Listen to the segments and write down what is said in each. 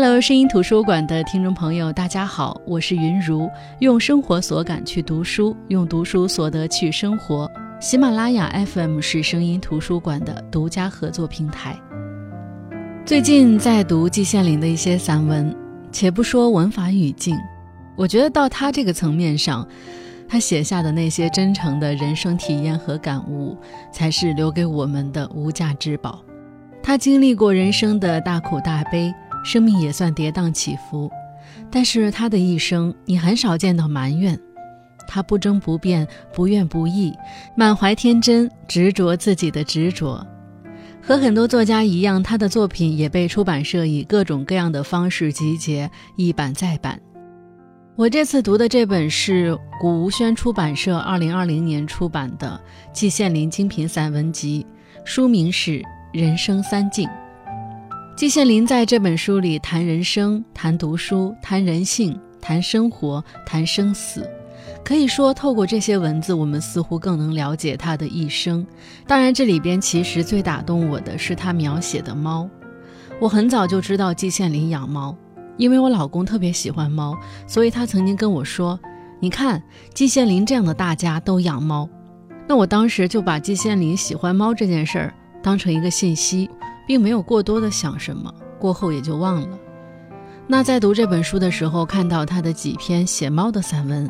Hello，声音图书馆的听众朋友，大家好，我是云如，用生活所感去读书，用读书所得去生活。喜马拉雅 FM 是声音图书馆的独家合作平台。最近在读季羡林的一些散文，且不说文法语境，我觉得到他这个层面上，他写下的那些真诚的人生体验和感悟，才是留给我们的无价之宝。他经历过人生的大苦大悲。生命也算跌宕起伏，但是他的一生，你很少见到埋怨。他不争不辩，不怨不义，满怀天真，执着自己的执着。和很多作家一样，他的作品也被出版社以各种各样的方式集结，一版再版。我这次读的这本是古吴轩出版社二零二零年出版的《季羡林精品散文集》，书名是《人生三境》。季羡林在这本书里谈人生、谈读书、谈人性、谈生活、谈生死，可以说透过这些文字，我们似乎更能了解他的一生。当然，这里边其实最打动我的是他描写的猫。我很早就知道季羡林养猫，因为我老公特别喜欢猫，所以他曾经跟我说：“你看，季羡林这样的大家都养猫。”那我当时就把季羡林喜欢猫这件事儿当成一个信息。并没有过多的想什么，过后也就忘了。那在读这本书的时候，看到他的几篇写猫的散文，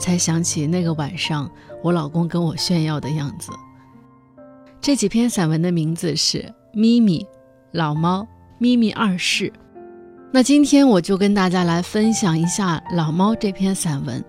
才想起那个晚上我老公跟我炫耀的样子。这几篇散文的名字是《咪咪》《老猫》《咪咪二世》。那今天我就跟大家来分享一下《老猫》这篇散文。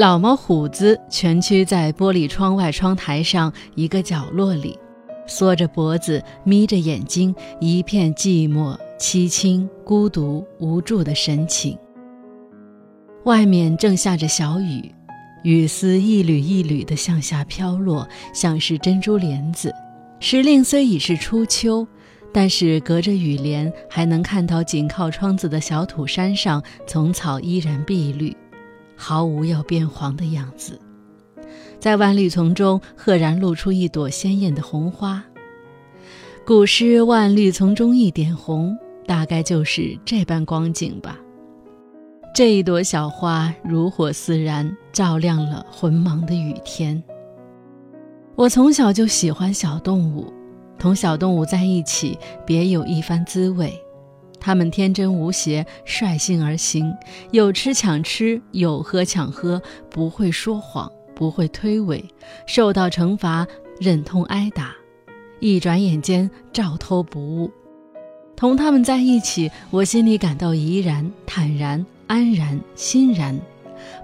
老猫虎子蜷曲在玻璃窗外窗台上一个角落里，缩着脖子，眯着眼睛，一片寂寞、凄清、孤独、无助的神情。外面正下着小雨，雨丝一缕一缕地向下飘落，像是珍珠帘子。时令虽已是初秋，但是隔着雨帘，还能看到紧靠窗子的小土山上，丛草依然碧绿。毫无要变黄的样子，在万绿丛中赫然露出一朵鲜艳的红花。古诗“万绿丛中一点红”，大概就是这般光景吧。这一朵小花如火似燃，照亮了浑茫的雨天。我从小就喜欢小动物，同小动物在一起，别有一番滋味。他们天真无邪，率性而行，有吃抢吃，有喝抢喝，不会说谎，不会推诿，受到惩罚忍痛挨打，一转眼间照偷不误。同他们在一起，我心里感到怡然、坦然、安然、欣然，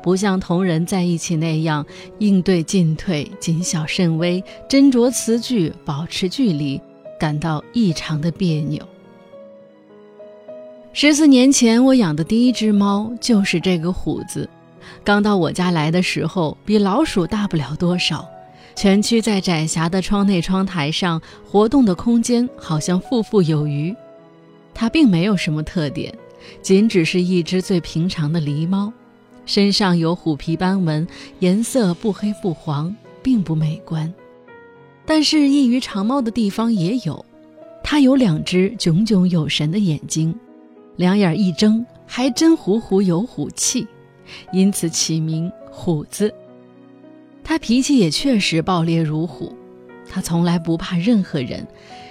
不像同人在一起那样应对进退、谨小慎微、斟酌词句、保持距离，感到异常的别扭。十四年前，我养的第一只猫就是这个虎子。刚到我家来的时候，比老鼠大不了多少，蜷曲在窄狭的窗内窗台上，活动的空间好像富富有余。它并没有什么特点，仅只是一只最平常的狸猫，身上有虎皮斑纹，颜色不黑不黄，并不美观。但是异于长猫的地方也有，它有两只炯炯有神的眼睛。两眼一睁，还真虎虎有虎气，因此起名虎子。他脾气也确实暴烈如虎，他从来不怕任何人，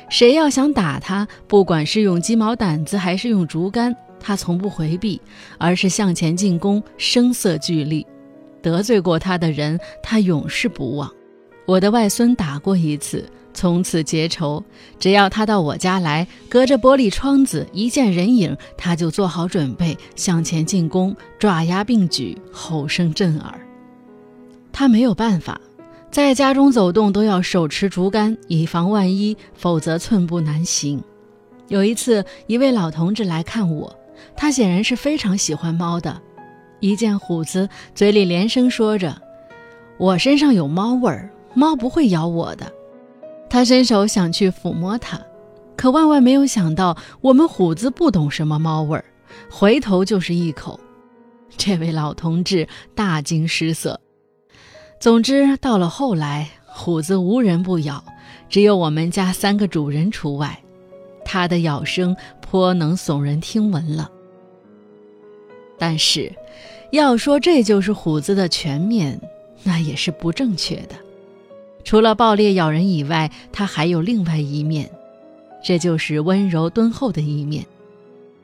谁要想打他，不管是用鸡毛掸子还是用竹竿，他从不回避，而是向前进攻，声色俱厉。得罪过他的人，他永世不忘。我的外孙打过一次。从此结仇，只要他到我家来，隔着玻璃窗子一见人影，他就做好准备向前进攻，爪牙并举，吼声震耳。他没有办法，在家中走动都要手持竹竿，以防万一，否则寸步难行。有一次，一位老同志来看我，他显然是非常喜欢猫的，一见虎子，嘴里连声说着：“我身上有猫味儿，猫不会咬我的。”他伸手想去抚摸它，可万万没有想到，我们虎子不懂什么猫味儿，回头就是一口。这位老同志大惊失色。总之，到了后来，虎子无人不咬，只有我们家三个主人除外。它的咬声颇能耸人听闻了。但是，要说这就是虎子的全面，那也是不正确的。除了暴烈咬人以外，它还有另外一面，这就是温柔敦厚的一面。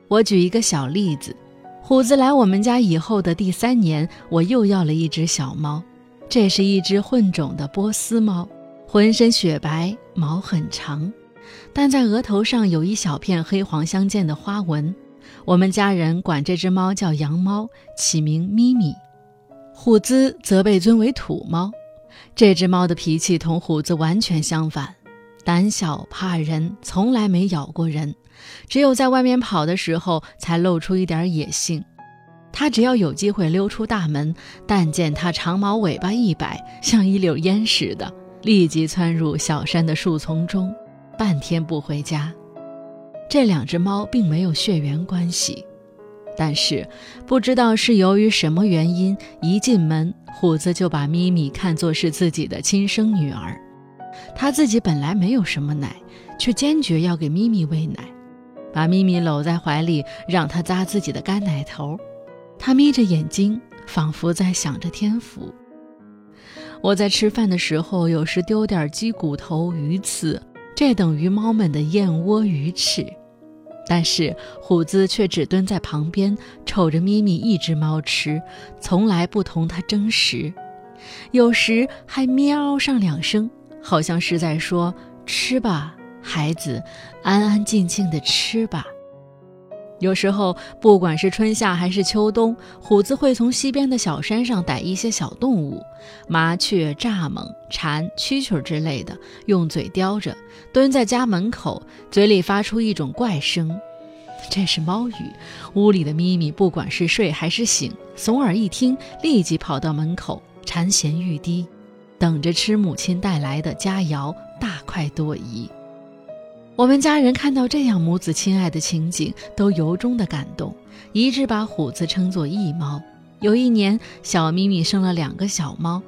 我举一个小例子：虎子来我们家以后的第三年，我又要了一只小猫，这是一只混种的波斯猫，浑身雪白，毛很长，但在额头上有一小片黑黄相间的花纹。我们家人管这只猫叫羊猫，起名咪咪。虎子则被尊为土猫。这只猫的脾气同虎子完全相反，胆小怕人，从来没咬过人，只有在外面跑的时候才露出一点野性。它只要有机会溜出大门，但见它长毛尾巴一摆，像一绺烟似的，立即窜入小山的树丛中，半天不回家。这两只猫并没有血缘关系，但是不知道是由于什么原因，一进门虎子就把咪咪看作是自己的亲生女儿。他自己本来没有什么奶，却坚决要给咪咪喂奶，把咪咪搂在怀里，让它咂自己的干奶头。他眯着眼睛，仿佛在想着天福。我在吃饭的时候，有时丢点鸡骨头、鱼刺，这等于猫们的燕窝、鱼翅。但是虎子却只蹲在旁边，瞅着咪咪一只猫吃，从来不同它争食，有时还喵上两声，好像是在说：“吃吧，孩子，安安静静的吃吧。”有时候，不管是春夏还是秋冬，虎子会从西边的小山上逮一些小动物，麻雀、蚱蜢、蝉、蛐蛐之类的，用嘴叼着，蹲在家门口，嘴里发出一种怪声，这是猫语。屋里的咪咪不管是睡还是醒，耸耳一听，立即跑到门口，馋涎欲滴，等着吃母亲带来的佳肴，大快朵颐。我们家人看到这样母子亲爱的情景，都由衷的感动，一致把虎子称作义猫。有一年，小咪咪生了两个小猫，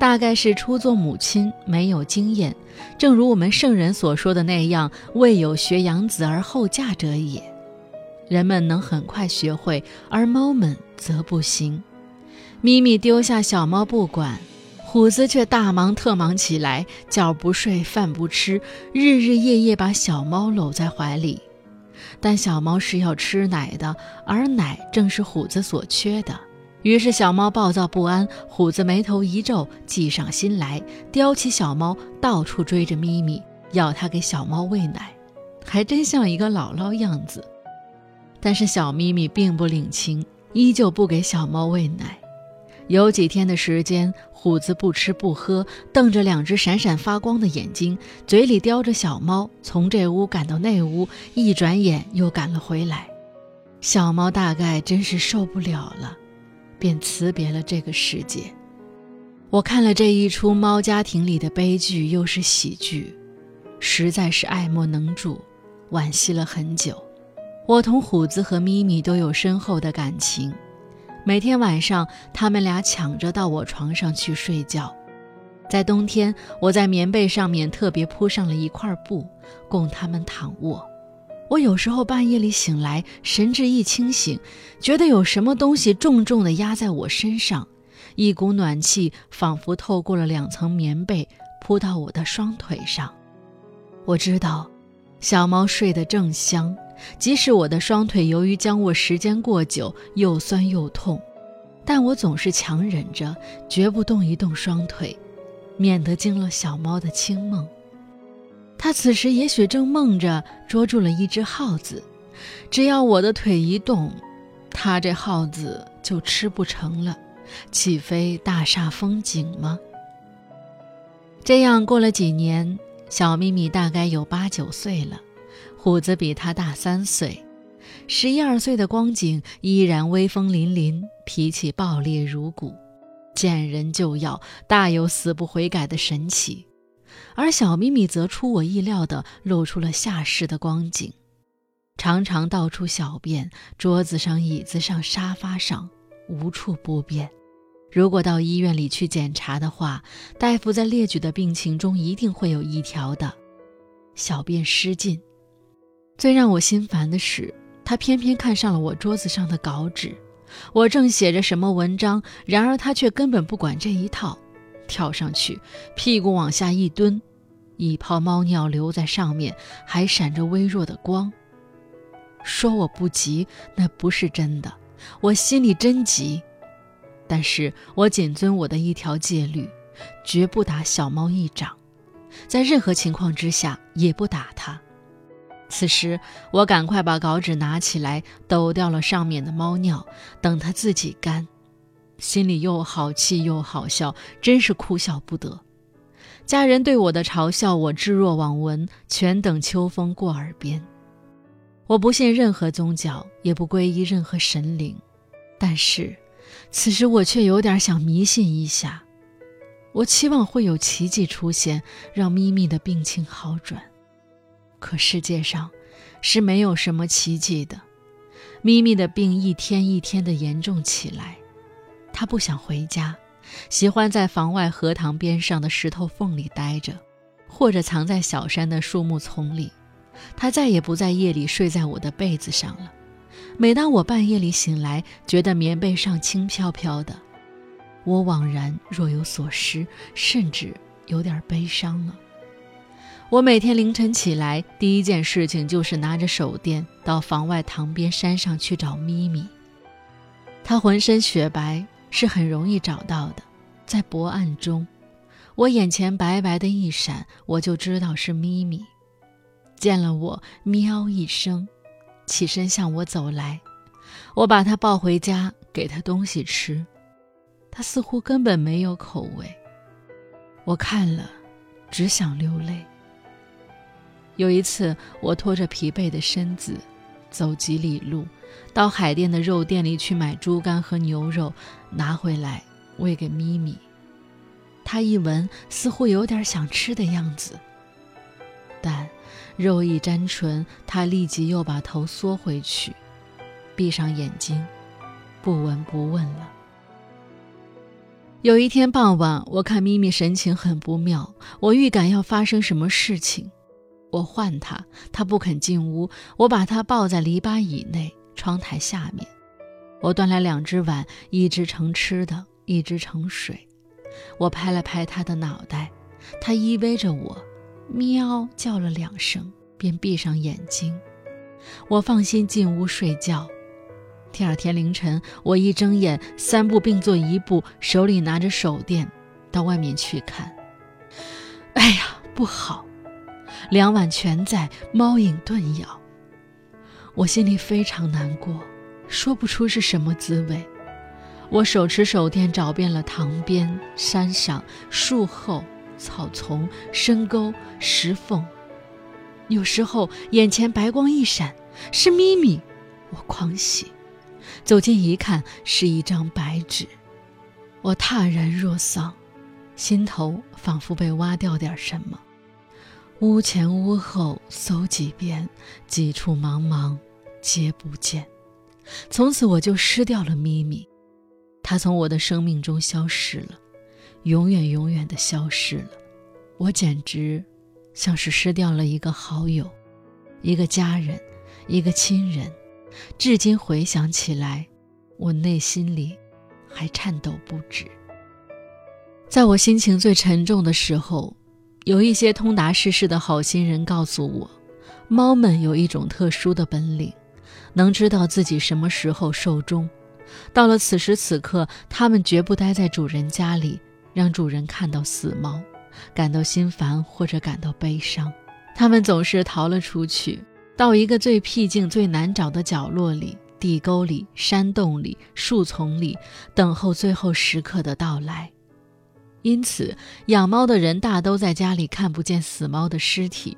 大概是初做母亲没有经验，正如我们圣人所说的那样，未有学养子而后嫁者也。人们能很快学会，而猫们则不行。咪咪丢下小猫不管。虎子却大忙特忙起来，觉不睡，饭不吃，日日夜夜把小猫搂在怀里。但小猫是要吃奶的，而奶正是虎子所缺的。于是小猫暴躁不安，虎子眉头一皱，计上心来，叼起小猫，到处追着咪咪，要它给小猫喂奶，还真像一个姥姥样子。但是小咪咪并不领情，依旧不给小猫喂奶。有几天的时间，虎子不吃不喝，瞪着两只闪闪发光的眼睛，嘴里叼着小猫，从这屋赶到那屋，一转眼又赶了回来。小猫大概真是受不了了，便辞别了这个世界。我看了这一出猫家庭里的悲剧，又是喜剧，实在是爱莫能助，惋惜了很久。我同虎子和咪咪都有深厚的感情。每天晚上，他们俩抢着到我床上去睡觉。在冬天，我在棉被上面特别铺上了一块布，供他们躺卧。我有时候半夜里醒来，神志一清醒，觉得有什么东西重重地压在我身上，一股暖气仿佛透过了两层棉被扑到我的双腿上。我知道，小猫睡得正香。即使我的双腿由于僵卧时间过久，又酸又痛，但我总是强忍着，绝不动一动双腿，免得惊了小猫的清梦。它此时也许正梦着捉住了一只耗子，只要我的腿一动，它这耗子就吃不成了，岂非大煞风景吗？这样过了几年，小咪咪大概有八九岁了。虎子比他大三岁，十一二岁的光景依然威风凛凛，脾气暴烈如鼓，见人就要，大有死不悔改的神气。而小咪咪则出我意料的露出了下世的光景，常常到处小便，桌子上、椅子上、沙发上，无处不便。如果到医院里去检查的话，大夫在列举的病情中一定会有一条的：小便失禁。最让我心烦的是，他偏偏看上了我桌子上的稿纸。我正写着什么文章，然而他却根本不管这一套，跳上去，屁股往下一蹲，一泡猫尿留在上面，还闪着微弱的光。说我不急，那不是真的，我心里真急。但是我谨遵我的一条戒律，绝不打小猫一掌，在任何情况之下也不打它。此时我赶快把稿纸拿起来，抖掉了上面的猫尿，等它自己干，心里又好气又好笑，真是哭笑不得。家人对我的嘲笑，我置若罔闻，全等秋风过耳边。我不信任何宗教，也不皈依任何神灵，但是。此时我却有点想迷信一下，我期望会有奇迹出现，让咪咪的病情好转。可世界上是没有什么奇迹的。咪咪的病一天一天的严重起来，她不想回家，喜欢在房外荷塘边上的石头缝里待着，或者藏在小山的树木丛里。她再也不在夜里睡在我的被子上了。每当我半夜里醒来，觉得棉被上轻飘飘的，我惘然若有所失，甚至有点悲伤了。我每天凌晨起来，第一件事情就是拿着手电到房外塘边山上去找咪咪。它浑身雪白，是很容易找到的，在薄暗中，我眼前白白的一闪，我就知道是咪咪。见了我，喵一声。起身向我走来，我把它抱回家，给它东西吃。它似乎根本没有口味，我看了，只想流泪。有一次，我拖着疲惫的身子，走几里路，到海淀的肉店里去买猪肝和牛肉，拿回来喂给咪咪。他一闻，似乎有点想吃的样子，但。肉一沾唇，他立即又把头缩回去，闭上眼睛，不闻不问了。有一天傍晚，我看咪咪神情很不妙，我预感要发生什么事情。我唤他，他不肯进屋。我把他抱在篱笆以内，窗台下面。我端来两只碗，一只盛吃的，一只盛水。我拍了拍他的脑袋，他依偎着我。喵叫了两声，便闭上眼睛。我放心进屋睡觉。第二天凌晨，我一睁眼，三步并作一步，手里拿着手电，到外面去看。哎呀，不好！两碗全在，猫影顿咬。我心里非常难过，说不出是什么滋味。我手持手电，找遍了塘边、山上、树后。草丛、深沟、石缝，有时候眼前白光一闪，是咪咪，我狂喜。走近一看，是一张白纸，我踏然若丧，心头仿佛被挖掉点什么。屋前屋后搜几遍，几处茫茫皆不见。从此我就失掉了咪咪，它从我的生命中消失了。永远永远的消失了，我简直像是失掉了一个好友，一个家人，一个亲人。至今回想起来，我内心里还颤抖不止。在我心情最沉重的时候，有一些通达世事的好心人告诉我，猫们有一种特殊的本领，能知道自己什么时候寿终。到了此时此刻，它们绝不待在主人家里。让主人看到死猫，感到心烦或者感到悲伤，他们总是逃了出去，到一个最僻静、最难找的角落里，地沟里、山洞里、树丛里，等候最后时刻的到来。因此，养猫的人大都在家里看不见死猫的尸体。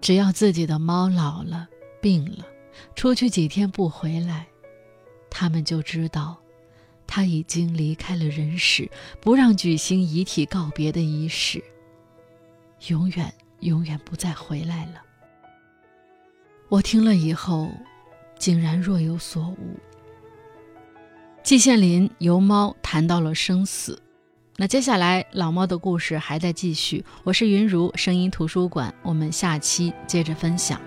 只要自己的猫老了、病了，出去几天不回来，他们就知道。他已经离开了人世，不让举行遗体告别的仪式，永远永远不再回来了。我听了以后，竟然若有所悟。季羡林由猫谈到了生死。那接下来老猫的故事还在继续。我是云如声音图书馆，我们下期接着分享。